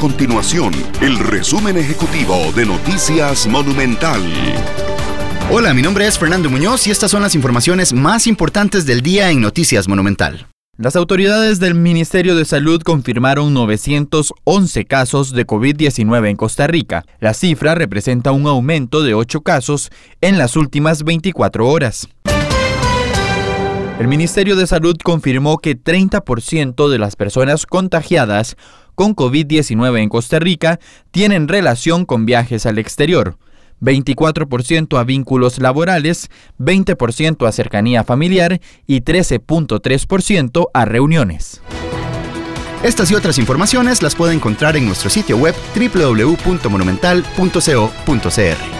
continuación el resumen ejecutivo de Noticias Monumental. Hola, mi nombre es Fernando Muñoz y estas son las informaciones más importantes del día en Noticias Monumental. Las autoridades del Ministerio de Salud confirmaron 911 casos de COVID-19 en Costa Rica. La cifra representa un aumento de 8 casos en las últimas 24 horas. El Ministerio de Salud confirmó que 30% de las personas contagiadas con COVID-19 en Costa Rica tienen relación con viajes al exterior. 24% a vínculos laborales, 20% a cercanía familiar y 13.3% a reuniones. Estas y otras informaciones las puede encontrar en nuestro sitio web www.monumental.co.cr.